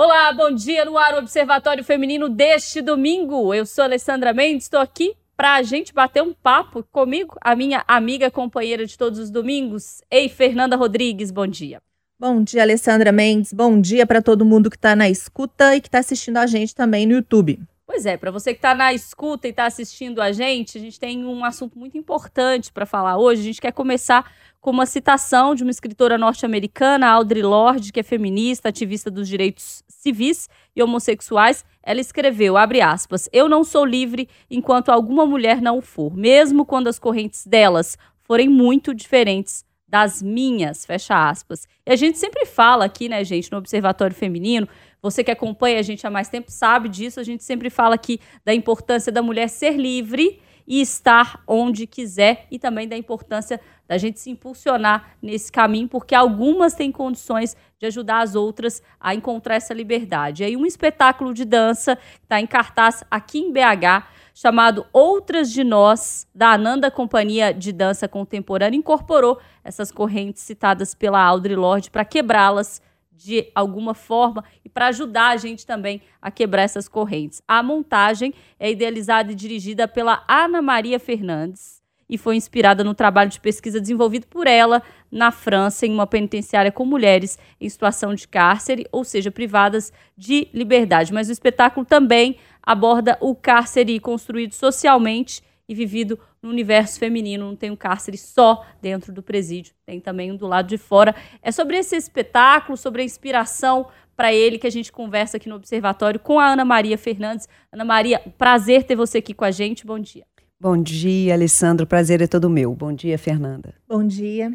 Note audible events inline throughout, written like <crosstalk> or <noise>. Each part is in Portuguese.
Olá, bom dia no ar, o Observatório Feminino deste domingo. Eu sou Alessandra Mendes, estou aqui para a gente bater um papo comigo, a minha amiga companheira de todos os domingos. Ei, Fernanda Rodrigues, bom dia. Bom dia, Alessandra Mendes. Bom dia para todo mundo que está na escuta e que está assistindo a gente também no YouTube. Pois é, para você que está na escuta e está assistindo a gente, a gente tem um assunto muito importante para falar hoje. A gente quer começar com uma citação de uma escritora norte-americana, Audre Lorde, que é feminista, ativista dos direitos civis e homossexuais. Ela escreveu, abre aspas, eu não sou livre enquanto alguma mulher não for, mesmo quando as correntes delas forem muito diferentes das minhas, fecha aspas. E a gente sempre fala aqui, né, gente, no Observatório Feminino, você que acompanha a gente há mais tempo sabe disso, a gente sempre fala aqui da importância da mulher ser livre e estar onde quiser e também da importância da gente se impulsionar nesse caminho, porque algumas têm condições de ajudar as outras a encontrar essa liberdade. E aí um espetáculo de dança está em cartaz aqui em BH, chamado Outras de Nós, da Ananda Companhia de Dança Contemporânea, incorporou essas correntes citadas pela Audre Lorde para quebrá-las de alguma forma e para ajudar a gente também a quebrar essas correntes. A montagem é idealizada e dirigida pela Ana Maria Fernandes e foi inspirada no trabalho de pesquisa desenvolvido por ela na França, em uma penitenciária com mulheres em situação de cárcere, ou seja, privadas de liberdade. Mas o espetáculo também aborda o cárcere construído socialmente e vivido no universo feminino. Não tem um cárcere só dentro do presídio, tem também um do lado de fora. É sobre esse espetáculo, sobre a inspiração para ele que a gente conversa aqui no Observatório com a Ana Maria Fernandes. Ana Maria, prazer ter você aqui com a gente. Bom dia. Bom dia, Alessandro. Prazer é todo meu. Bom dia, Fernanda. Bom dia.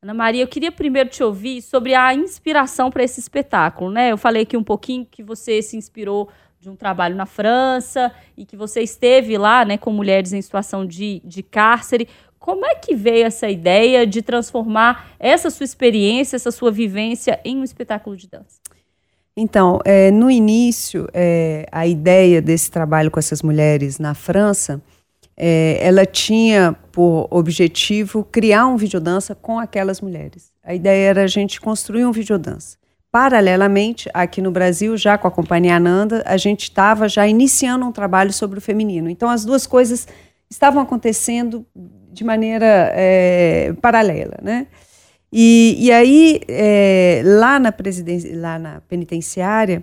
Ana Maria, eu queria primeiro te ouvir sobre a inspiração para esse espetáculo, né? Eu falei aqui um pouquinho que você se inspirou de um trabalho na França e que você esteve lá, né, com mulheres em situação de, de cárcere. Como é que veio essa ideia de transformar essa sua experiência, essa sua vivência em um espetáculo de dança? Então, é, no início, é, a ideia desse trabalho com essas mulheres na França, é, ela tinha por objetivo criar um videodança com aquelas mulheres. A ideia era a gente construir um videodança. Paralelamente, aqui no Brasil, já com a Companhia Ananda, a gente estava já iniciando um trabalho sobre o feminino. Então, as duas coisas estavam acontecendo de maneira é, paralela, né? E, e aí, é, lá, na lá na penitenciária,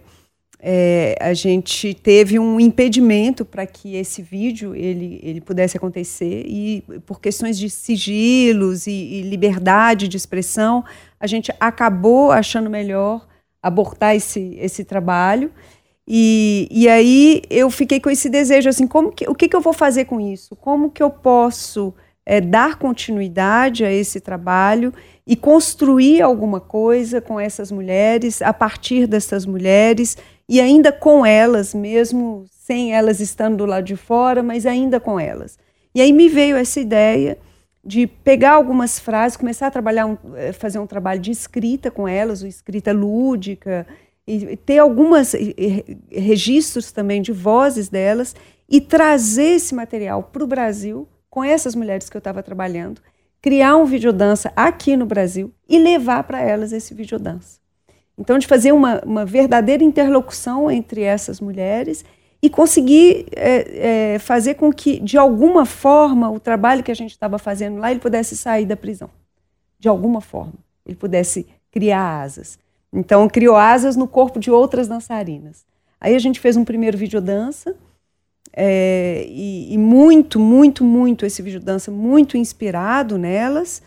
é, a gente teve um impedimento para que esse vídeo ele, ele pudesse acontecer e por questões de sigilos e, e liberdade de expressão, a gente acabou achando melhor abortar esse, esse trabalho. E, e aí eu fiquei com esse desejo, assim, como que, o que, que eu vou fazer com isso? Como que eu posso é, dar continuidade a esse trabalho e construir alguma coisa com essas mulheres, a partir dessas mulheres, e ainda com elas, mesmo sem elas estando do lado de fora, mas ainda com elas. E aí me veio essa ideia de pegar algumas frases, começar a trabalhar, um, eh, fazer um trabalho de escrita com elas, ou escrita lúdica, e ter alguns registros também de vozes delas e trazer esse material para o Brasil com essas mulheres que eu estava trabalhando, criar um videodança aqui no Brasil e levar para elas esse videodança. Então, de fazer uma, uma verdadeira interlocução entre essas mulheres e conseguir é, é, fazer com que, de alguma forma, o trabalho que a gente estava fazendo lá, ele pudesse sair da prisão. De alguma forma. Ele pudesse criar asas. Então, criou asas no corpo de outras dançarinas. Aí a gente fez um primeiro videodança, é, e, e muito, muito, muito esse videodança, muito inspirado nelas.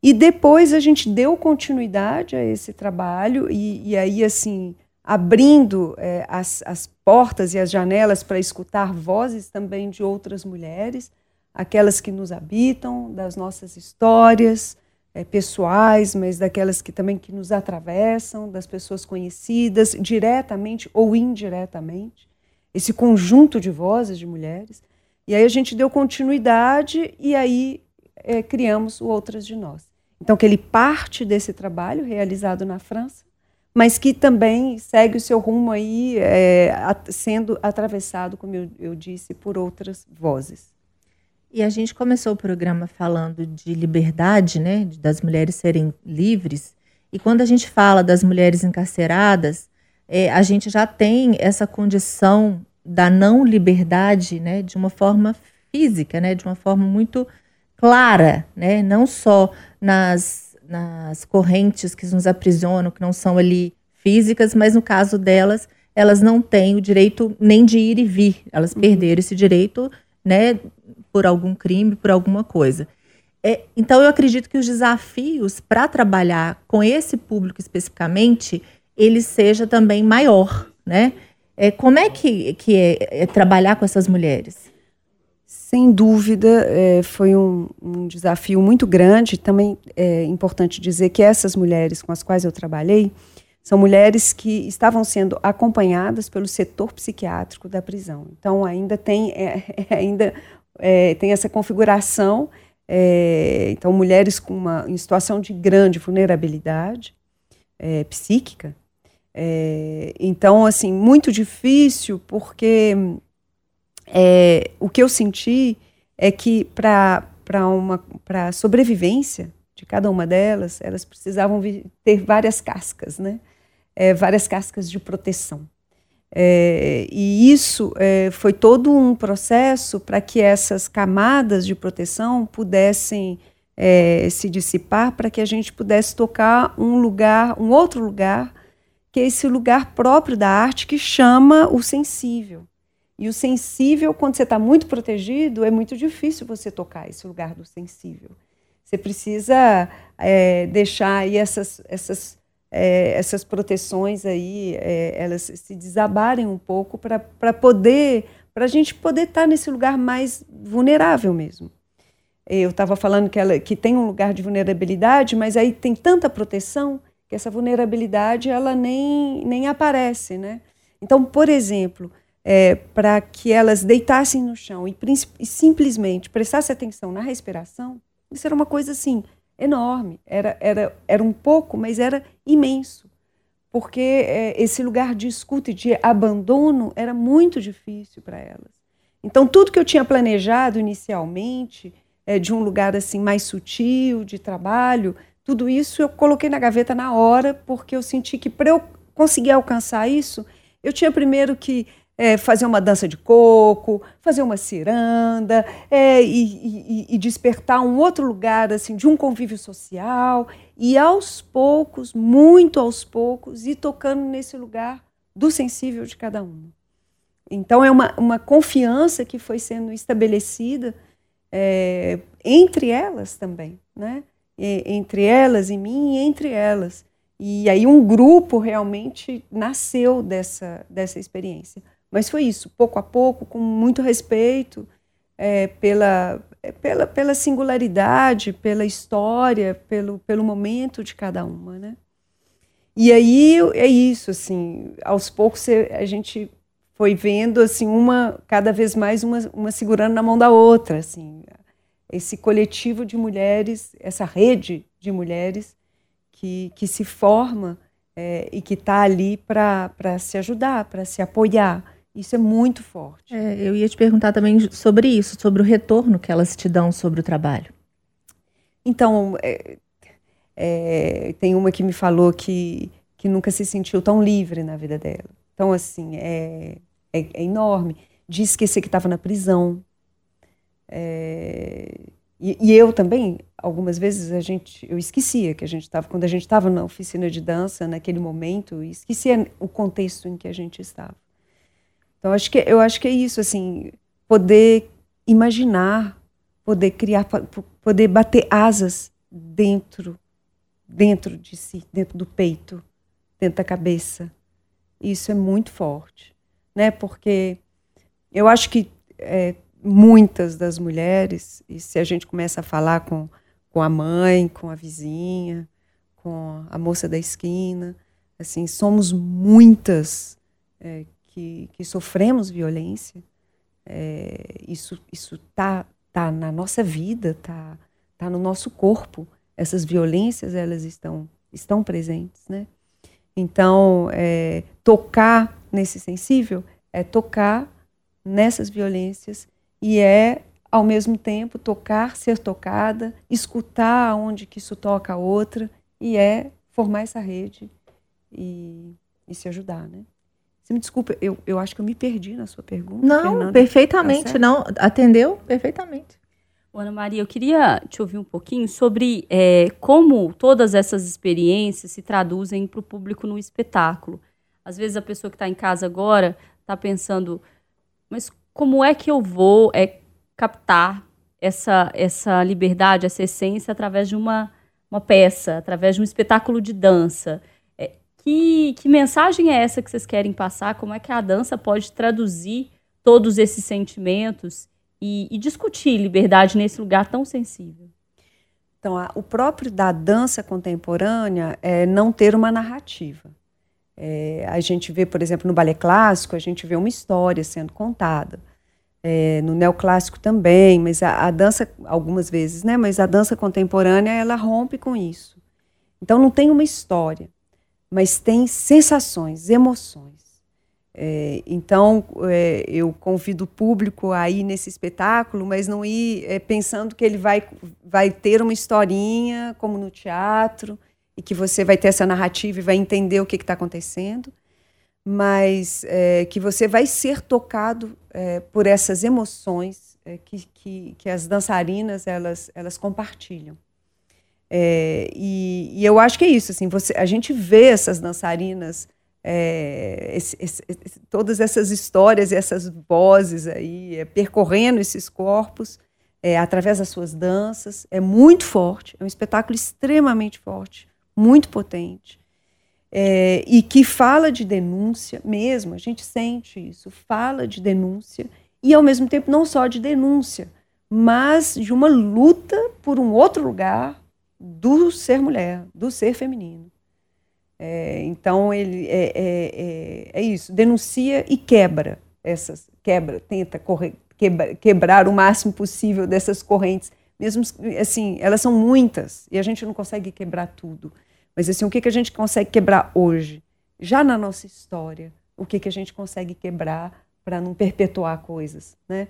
E depois a gente deu continuidade a esse trabalho, e, e aí, assim, abrindo é, as, as portas e as janelas para escutar vozes também de outras mulheres, aquelas que nos habitam, das nossas histórias é, pessoais, mas daquelas que também que nos atravessam, das pessoas conhecidas, diretamente ou indiretamente, esse conjunto de vozes de mulheres. E aí a gente deu continuidade e aí é, criamos o Outras de Nós. Então, que ele parte desse trabalho realizado na França, mas que também segue o seu rumo aí, é, sendo atravessado, como eu, eu disse, por outras vozes. E a gente começou o programa falando de liberdade, né, das mulheres serem livres. E quando a gente fala das mulheres encarceradas, é, a gente já tem essa condição da não liberdade, né, de uma forma física, né, de uma forma muito clara, né, não só nas, nas correntes que nos aprisionam, que não são ali físicas, mas no caso delas, elas não têm o direito nem de ir e vir, elas uhum. perderam esse direito, né, por algum crime, por alguma coisa. É, então, eu acredito que os desafios para trabalhar com esse público especificamente, ele seja também maior, né? É, como é que, que é, é trabalhar com essas mulheres? Sem dúvida, é, foi um, um, desafio muito grande. Também é importante dizer que essas mulheres com as quais eu trabalhei são mulheres que estavam sendo acompanhadas pelo setor psiquiátrico da prisão. Então, ainda tem, é, <laughs> ainda, é, tem essa configuração é, então, mulheres com uma, em situação de grande vulnerabilidade é, psíquica. É, então, assim, muito difícil, porque é, o que eu senti é que para a sobrevivência de cada uma delas, elas precisavam ter várias cascas, né? É, várias cascas de proteção. É, e isso é, foi todo um processo para que essas camadas de proteção pudessem é, se dissipar, para que a gente pudesse tocar um lugar, um outro lugar, que é esse lugar próprio da arte que chama o sensível. E o sensível, quando você está muito protegido, é muito difícil você tocar esse lugar do sensível. Você precisa é, deixar aí essas, essas é, essas proteções aí, é, elas se desabarem um pouco para poder, para a gente poder estar tá nesse lugar mais vulnerável mesmo. Eu estava falando que, ela, que tem um lugar de vulnerabilidade, mas aí tem tanta proteção que essa vulnerabilidade ela nem, nem aparece, né? Então, por exemplo, é, para que elas deitassem no chão e, e simplesmente prestassem atenção na respiração, isso era uma coisa assim enorme. Era, era, era um pouco, mas era imenso. Porque é, esse lugar de escuta e de abandono era muito difícil para elas. Então, tudo que eu tinha planejado inicialmente, é, de um lugar assim mais sutil, de trabalho, tudo isso eu coloquei na gaveta na hora, porque eu senti que para eu conseguir alcançar isso, eu tinha primeiro que é, fazer uma dança de coco, fazer uma ciranda é, e, e, e, despertar um outro lugar assim de um convívio social e aos poucos, muito aos poucos, ir tocando nesse lugar do sensível de cada um. Então é uma, uma confiança que foi sendo estabelecida é, entre elas também, né? entre elas e mim e entre elas. E aí um grupo realmente nasceu dessa, dessa experiência. Mas foi isso, pouco a pouco, com muito respeito é, pela, é, pela, pela singularidade, pela história, pelo, pelo momento de cada uma, né? E aí é isso, assim, aos poucos a gente foi vendo assim uma cada vez mais uma, uma segurando na mão da outra, assim, esse coletivo de mulheres, essa rede de mulheres que, que se forma é, e que está ali para se ajudar, para se apoiar. Isso é muito forte. É, eu ia te perguntar também sobre isso, sobre o retorno que elas te dão sobre o trabalho. Então, é, é, tem uma que me falou que, que nunca se sentiu tão livre na vida dela. Então, assim, é, é, é enorme. De esquecer que estava na prisão. É, e, e, eu também, algumas vezes, a gente, eu esquecia que a gente estava, quando a gente estava na oficina de dança, naquele momento, esquecia o contexto em que a gente estava. Então acho que eu acho que é isso assim, poder imaginar, poder criar, poder bater asas dentro dentro de si, dentro do peito, dentro da cabeça. Isso é muito forte, né? Porque eu acho que é, muitas das mulheres, e se a gente começa a falar com, com a mãe, com a vizinha, com a moça da esquina, assim, somos muitas é, que, que sofremos violência, é, isso isso tá tá na nossa vida, tá tá no nosso corpo. Essas violências elas estão estão presentes, né? Então é, tocar nesse sensível é tocar nessas violências e é ao mesmo tempo tocar, ser tocada, escutar onde que isso toca a outra e é formar essa rede e e se ajudar, né? Você me desculpa, eu, eu acho que eu me perdi na sua pergunta. Não, Fernanda. perfeitamente, Tá não. Atendeu perfeitamente. Ana Maria, eu queria te ouvir um pouquinho sobre é, como todas essas experiências se traduzem para o público no espetáculo. Às vezes a pessoa que está em casa agora está pensando, mas como é que eu vou é, captar essa, essa liberdade, essa essência através de uma, uma peça, através de um espetáculo de dança? Que, que mensagem é essa que vocês querem passar? Como é que a dança pode traduzir todos esses sentimentos e, e discutir liberdade nesse lugar tão sensível? Então, a, o próprio da dança contemporânea é não ter uma narrativa. É, a gente vê, por exemplo, no balé clássico, a gente vê uma história sendo contada. É, no neoclássico também, mas a, a, dança, algumas vezes, né? Mas a dança contemporânea, ela rompe com isso. Então, não tem uma história, mas tem sensações, emoções. É, então, é, eu convido o público a ir nesse espetáculo, mas não ir é, pensando que ele vai, vai ter uma historinha, como no teatro, e que você vai ter essa narrativa e vai entender o que está acontecendo, mas é, que você vai ser tocado é, por essas emoções é, que, que, que, as dançarinas elas, elas compartilham. É, e, e, eu acho que é isso, assim, você, a gente vê essas dançarinas, é, esse, esse, todas essas histórias e essas vozes aí, é, percorrendo esses corpos, através das suas danças, é muito forte, é um espetáculo extremamente forte, muito potente, é, e que fala de denúncia mesmo, a gente sente isso, fala de denúncia, e ao mesmo tempo não só de denúncia, mas de uma luta por um outro lugar do ser mulher, do ser feminino. É, então ele é, é, é, é isso, denuncia e quebra essas, quebra, tenta quebra, quebrar o máximo possível dessas correntes, mesmo assim, elas são muitas e a gente não consegue quebrar tudo. Mas assim, o que, que a gente consegue quebrar hoje? Já na nossa história, o que, que a gente consegue quebrar para não perpetuar coisas, né?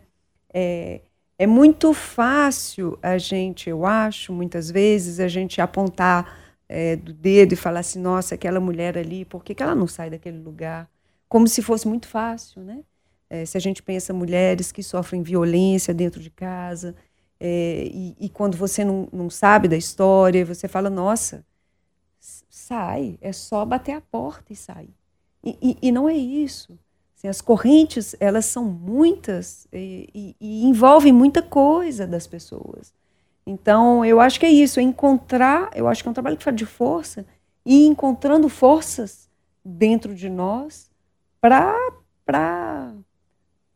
É, muito fácil a gente, eu acho, muitas vezes, a gente apontar é, do dedo e falar assim, nossa, aquela mulher ali, por que, que ela não sai daquele lugar? Como se fosse muito fácil, né? É, se a gente pensa mulheres que sofrem violência dentro de casa, é, e, e, quando você não, não sabe da história, você fala, nossa, sai, é só bater a porta e sair. E, e, e não é isso. Assim, as correntes, elas são muitas e, e, envolvem muita coisa das pessoas. Então, eu acho que é isso, é encontrar, eu acho que é um trabalho que fala de força, e encontrando forças dentro de nós para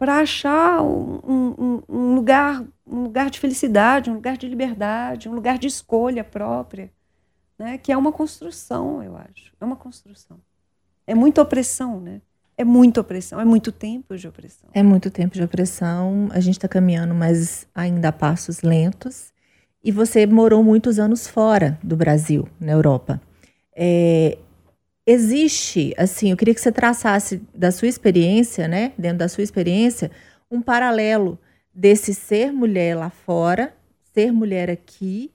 achar um, um, um, lugar, um lugar de felicidade, um lugar de liberdade, um lugar de escolha própria né? que é uma construção, eu acho. É uma construção. É muita opressão, né? É muita opressão, é muito tempo de opressão. É muito tempo de opressão. A gente está caminhando, mas ainda a passos lentos. E você morou muitos anos fora do Brasil, na Europa. É, existe, assim, eu queria que você traçasse da sua experiência, né, dentro da sua experiência, um paralelo desse ser mulher lá fora, ser mulher aqui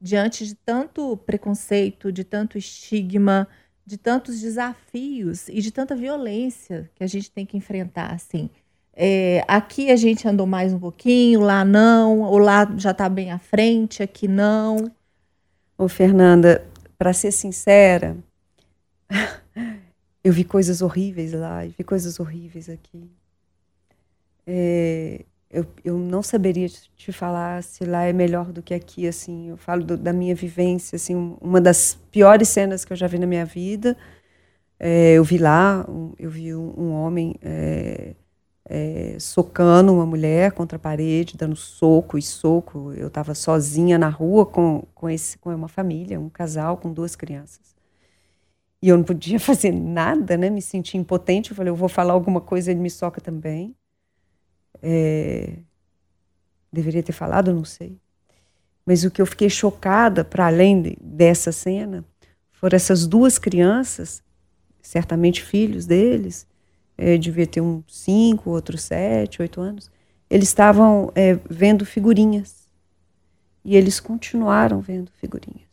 diante de tanto preconceito, de tanto estigma, de tantos desafios e de tanta violência que a gente tem que enfrentar, assim. É, aqui a gente andou mais um pouquinho, lá não, ou lá já está bem à frente, aqui não. Ô, Fernanda, para ser sincera, <laughs> eu vi coisas horríveis lá, e vi coisas horríveis aqui. É, eu, eu não saberia te falar se lá é melhor do que aqui, assim. Eu falo do, da minha vivência, assim, uma das piores cenas que eu já vi na minha vida. É, eu vi lá, eu vi um, um homem é, é, socando uma mulher contra a parede, dando soco e soco. Eu estava sozinha na rua com, com, esse, com uma família, um casal com duas crianças. E eu não podia <laughs> fazer nada, né? Me senti impotente. Eu falei, eu vou falar alguma coisa, ele me soca também. É, deveria ter falado, não sei. Mas o que eu fiquei chocada, para além de, dessa cena, foram essas duas crianças, certamente filhos deles, é, devia ter uns cinco, outros sete, oito anos. Eles estavam é, vendo figurinhas. E eles continuaram vendo figurinhas.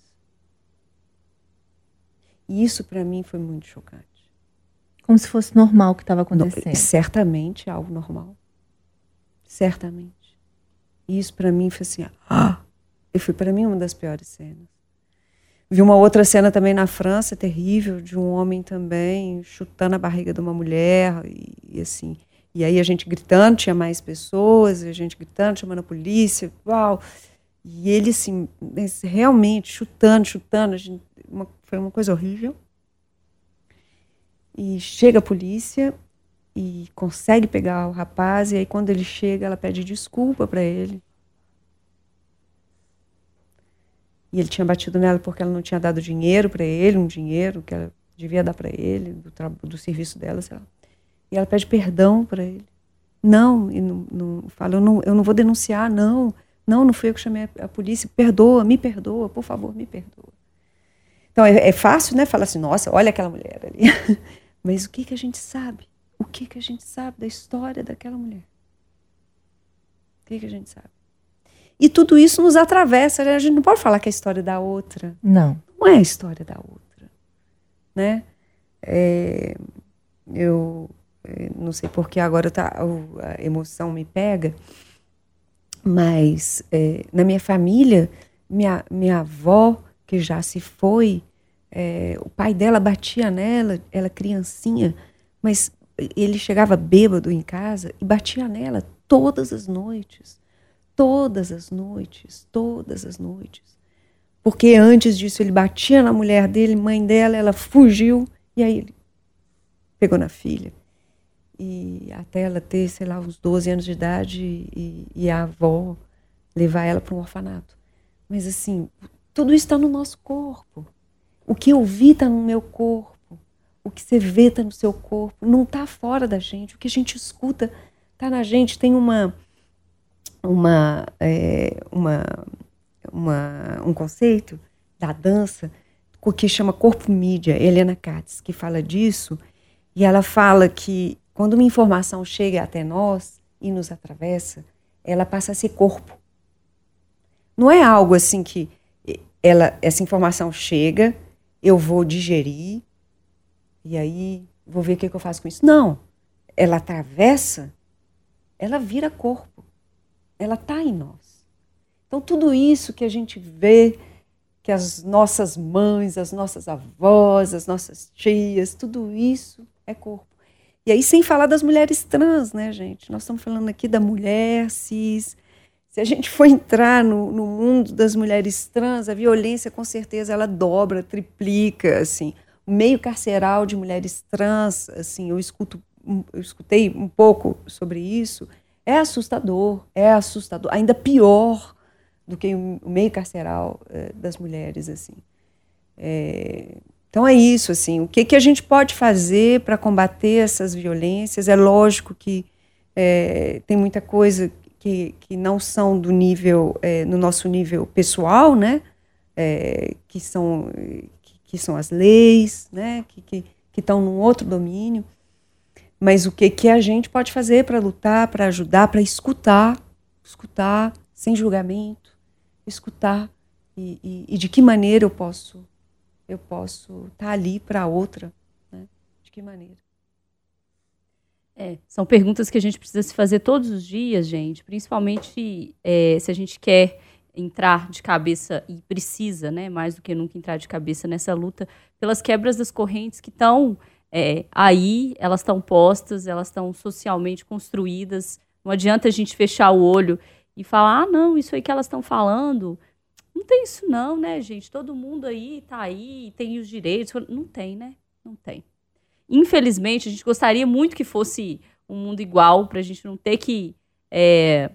E isso para mim foi muito chocante. Como se fosse normal o que estava acontecendo. certamente algo normal. Certamente. E isso para mim foi assim, ah! e foi para mim uma das piores cenas. Vi uma outra cena também na França, terrível, de um homem também chutando a barriga de uma mulher e, e assim. E aí a gente gritando, tinha mais pessoas, a gente gritando, chamando a polícia, uau. E ele assim, realmente chutando, chutando, gente, uma, foi uma coisa horrível. E chega a polícia e consegue pegar o rapaz, e aí quando ele chega, ela pede desculpa para ele. E ele tinha batido nela porque ela não tinha dado dinheiro para ele, um dinheiro que ela devia dar para ele, do, do serviço dela, sei lá. E ela pede perdão para ele. Não, e não, não fala, eu não, eu não vou denunciar, não. Não, não fui eu que chamei a, polícia. Perdoa, me perdoa, por favor, me perdoa. Então é, é fácil, né? Falar assim, nossa, olha aquela mulher ali. <laughs> Mas o que, que a gente sabe? O que, que a gente sabe da história daquela mulher? O que, que a gente sabe? E tudo isso nos atravessa. Né? A gente não pode falar que é a história da outra. Não. Não é a história da outra. Né? É, eu é, não sei porque agora tá, a emoção me pega, mas é, na minha família, minha, minha avó, que já se foi, é, o pai dela batia nela, ela criancinha, mas ele chegava bêbado em casa e batia nela todas as noites. Todas as noites, todas as noites. Porque antes disso ele batia na mulher dele, mãe dela, ela fugiu e aí ele pegou na filha. E até ela ter, sei lá, uns 12 anos de idade e, e a avó levar ela para um orfanato. Mas assim, tudo isso está no nosso corpo. O que eu vi está no meu corpo. O que você vê está no seu corpo. Não está fora da gente. O que a gente escuta está na gente. Tem uma, uma, é, uma, uma, um conceito da dança que chama corpo mídia, Helena Katz, que fala disso. E ela fala que quando uma informação chega até nós e nos atravessa, ela passa a ser corpo. Não é algo assim que ela, essa informação chega, eu vou digerir e aí vou ver o que, que eu faço com isso. Não. Ela atravessa, ela vira corpo. Ela está em nós. Então, tudo isso que a gente vê, que as nossas mães, as nossas avós, as nossas tias, tudo isso é corpo. E aí, sem falar das mulheres trans, né, gente? Nós estamos falando aqui da mulher cis, se a gente for entrar no, no, mundo das mulheres trans, a violência com certeza ela dobra, triplica, assim. Meio carceral de mulheres trans, assim, eu escuto, eu escutei um pouco sobre isso, é assustador, é assustador, ainda pior do que o meio carceral é, das mulheres, assim. É, então é isso, assim, o que, que a gente pode fazer para combater essas violências? É lógico que é, tem muita coisa que, que não são do nível, é, no nosso nível pessoal, né? Que, são, que, são as leis, né? Que, que, que estão num outro domínio. Mas o que, que a gente pode fazer para lutar, para ajudar, para escutar, escutar sem julgamento, escutar e, e, e, de que maneira eu posso eu posso estar tá ali para outra, né? De que maneira? É, são perguntas que a gente precisa se fazer todos os dias, gente, principalmente é, se a gente quer entrar de cabeça e precisa, né, mais do que nunca entrar de cabeça nessa luta pelas quebras das correntes que estão é, aí, elas estão postas, elas estão socialmente construídas. Não adianta a gente fechar o olho e falar, ah, não, isso aí que elas estão falando, não tem isso não, né, gente? Todo mundo aí tá aí, tem os direitos. Não tem, né? Não tem. Infelizmente, a gente gostaria muito que fosse um mundo igual, para a gente não ter que é,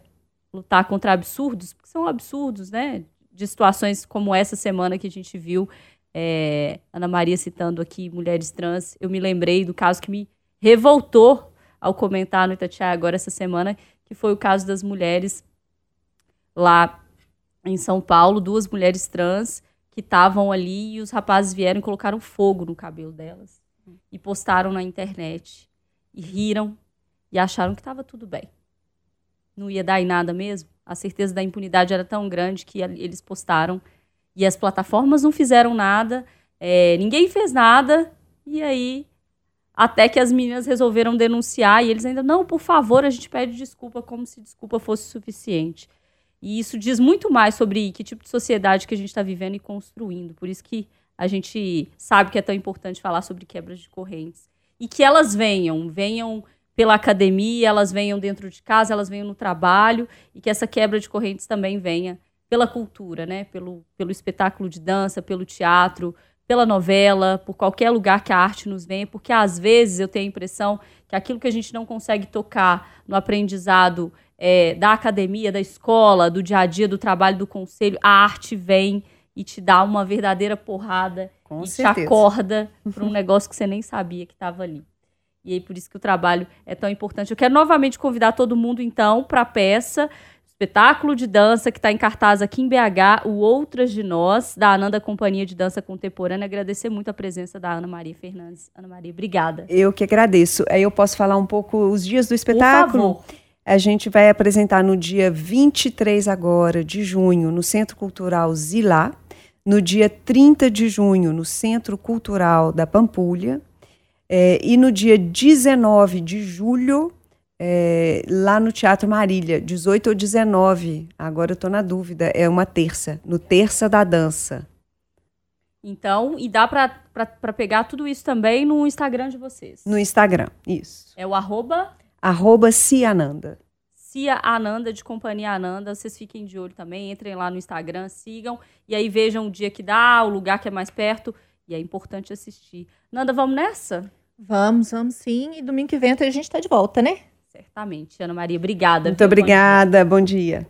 lutar contra absurdos, porque são absurdos, né? De situações como essa semana que a gente viu, é, Ana Maria citando aqui mulheres trans, eu me lembrei do caso que me revoltou ao comentar no Itatiaia agora essa semana, que foi o caso das mulheres lá em São Paulo, duas mulheres trans que estavam ali e os rapazes vieram e colocaram fogo no cabelo delas e postaram na internet. E riram e acharam que estava tudo bem. Não ia dar em nada mesmo. A certeza da impunidade era tão grande que eles postaram e as plataformas não fizeram nada, é, ninguém fez nada, e aí até que as meninas resolveram denunciar e eles ainda, não, por favor, a gente pede desculpa como se desculpa fosse suficiente. E isso diz muito mais sobre que tipo de sociedade que a gente está vivendo e construindo. Por isso que a gente sabe que é tão importante falar sobre quebras de correntes. E que elas venham, venham pela academia, elas venham dentro de casa, elas venham no trabalho, e que essa quebra de correntes também venha pela cultura, né? Pelo, pelo espetáculo de dança, pelo teatro, pela novela, por qualquer lugar que a arte nos venha, porque às vezes eu tenho a impressão que aquilo que a gente não consegue tocar no aprendizado é, da academia, da escola, do dia a dia, do trabalho, do conselho, a arte vem e te dá uma verdadeira porrada Com e certeza. te acorda para um <laughs> negócio que você nem sabia que estava ali. E aí por isso que o trabalho é tão importante. Eu quero novamente convidar todo mundo então para a peça espetáculo de dança que está em cartaz aqui em BH, o Outras de Nós, da Ananda Companhia de Dança Contemporânea. Agradecer muito a presença da Ana Maria Fernandes. Ana Maria, obrigada. Eu que agradeço. Aí eu posso falar um pouco os dias do Por espetáculo? favor. A gente vai apresentar no dia 23 agora de junho no Centro Cultural Zilá, no dia 30 de junho no Centro Cultural da Pampulha eh, e no dia 19 de julho eh, lá no Teatro Marília, 18 ou 19, agora eu estou na dúvida, é uma terça, no Terça da Dança. Então, e dá para pegar tudo isso também no Instagram de vocês. No Instagram, isso. É o arroba Arroba Ciananda. Cia Ananda, de Companhia Ananda. Vocês fiquem de olho também, entrem lá no Instagram, sigam. E aí vejam o dia que dá, o lugar que é mais perto. E é importante assistir. Nanda, vamos nessa? Vamos, vamos sim. E domingo que vem a gente está de volta, né? Certamente. Ana Maria, obrigada. Muito viu? Bom dia. obrigada, bom dia.